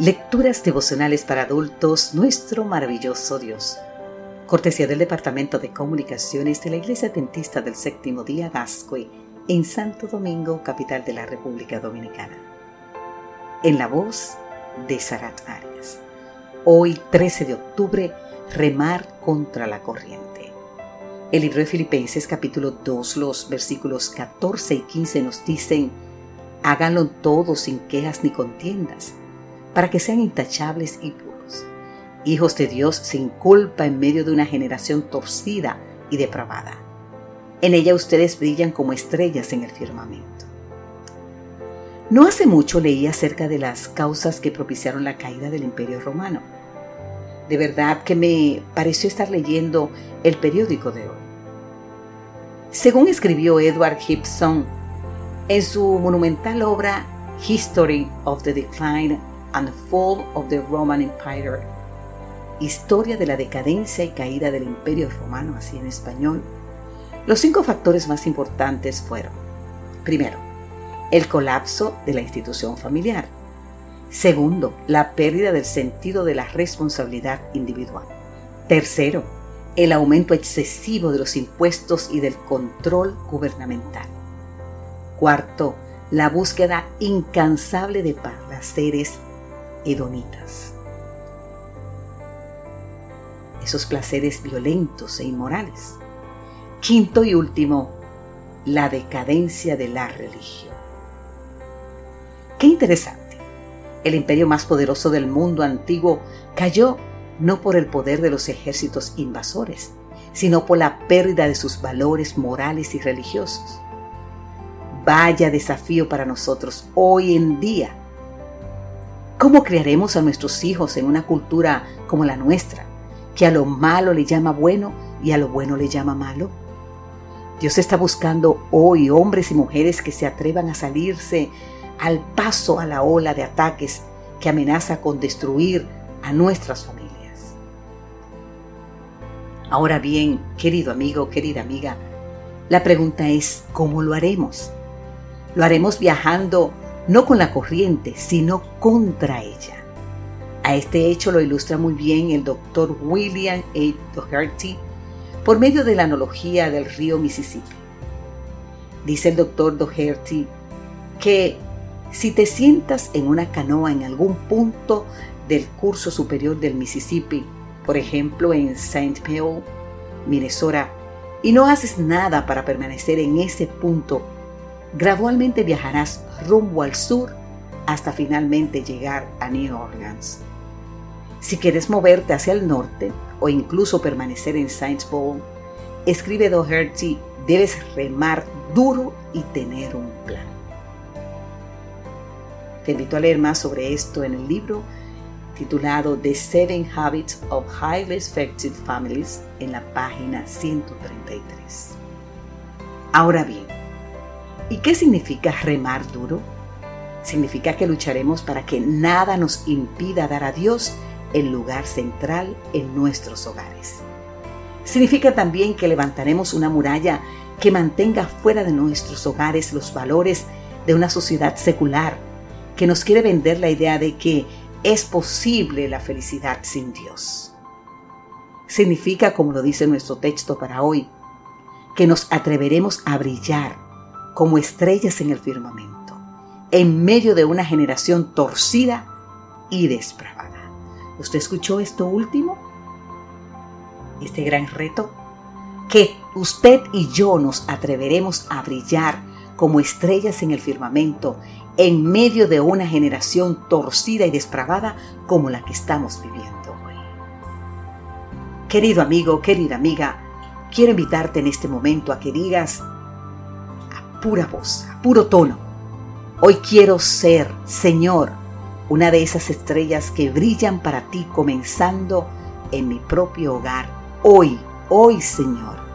Lecturas devocionales para adultos, nuestro maravilloso Dios. Cortesía del Departamento de Comunicaciones de la Iglesia Dentista del Séptimo Día Gascue en Santo Domingo, capital de la República Dominicana. En la voz de Sarat Arias. Hoy, 13 de octubre, remar contra la corriente. El libro de Filipenses capítulo 2, los versículos 14 y 15 nos dicen, háganlo todo sin quejas ni contiendas para que sean intachables y puros, hijos de Dios sin culpa en medio de una generación torcida y depravada. En ella ustedes brillan como estrellas en el firmamento. No hace mucho leí acerca de las causas que propiciaron la caída del imperio romano. De verdad que me pareció estar leyendo el periódico de hoy. Según escribió Edward Gibson en su monumental obra History of the Decline and Fall of the Roman Empire, Historia de la decadencia y caída del Imperio Romano, así en español, los cinco factores más importantes fueron, primero, el colapso de la institución familiar. Segundo, la pérdida del sentido de la responsabilidad individual. Tercero, el aumento excesivo de los impuestos y del control gubernamental. Cuarto, la búsqueda incansable de placeres hedonitas. Esos placeres violentos e inmorales. Quinto y último, la decadencia de la religión. Qué interesante. El imperio más poderoso del mundo antiguo cayó no por el poder de los ejércitos invasores, sino por la pérdida de sus valores morales y religiosos. Vaya desafío para nosotros hoy en día ¿Cómo criaremos a nuestros hijos en una cultura como la nuestra, que a lo malo le llama bueno y a lo bueno le llama malo? Dios está buscando hoy hombres y mujeres que se atrevan a salirse al paso a la ola de ataques que amenaza con destruir a nuestras familias. Ahora bien, querido amigo, querida amiga, la pregunta es, ¿cómo lo haremos? ¿Lo haremos viajando no con la corriente, sino contra ella. A este hecho lo ilustra muy bien el doctor William A. Doherty por medio de la analogía del río Mississippi. Dice el doctor Doherty que si te sientas en una canoa en algún punto del curso superior del Mississippi, por ejemplo en St. Paul, Minnesota, y no haces nada para permanecer en ese punto Gradualmente viajarás rumbo al sur hasta finalmente llegar a New Orleans. Si quieres moverte hacia el norte o incluso permanecer en Saint Paul, escribe Doherty, debes remar duro y tener un plan. Te invito a leer más sobre esto en el libro titulado The Seven Habits of Highly Effective Families en la página 133. Ahora bien, ¿Y qué significa remar duro? Significa que lucharemos para que nada nos impida dar a Dios el lugar central en nuestros hogares. Significa también que levantaremos una muralla que mantenga fuera de nuestros hogares los valores de una sociedad secular que nos quiere vender la idea de que es posible la felicidad sin Dios. Significa, como lo dice nuestro texto para hoy, que nos atreveremos a brillar como estrellas en el firmamento, en medio de una generación torcida y despravada. ¿Usted escuchó esto último? Este gran reto, que usted y yo nos atreveremos a brillar como estrellas en el firmamento en medio de una generación torcida y despravada como la que estamos viviendo hoy. Querido amigo, querida amiga, quiero invitarte en este momento a que digas, pura voz, puro tono. Hoy quiero ser, Señor, una de esas estrellas que brillan para ti comenzando en mi propio hogar. Hoy, hoy, Señor,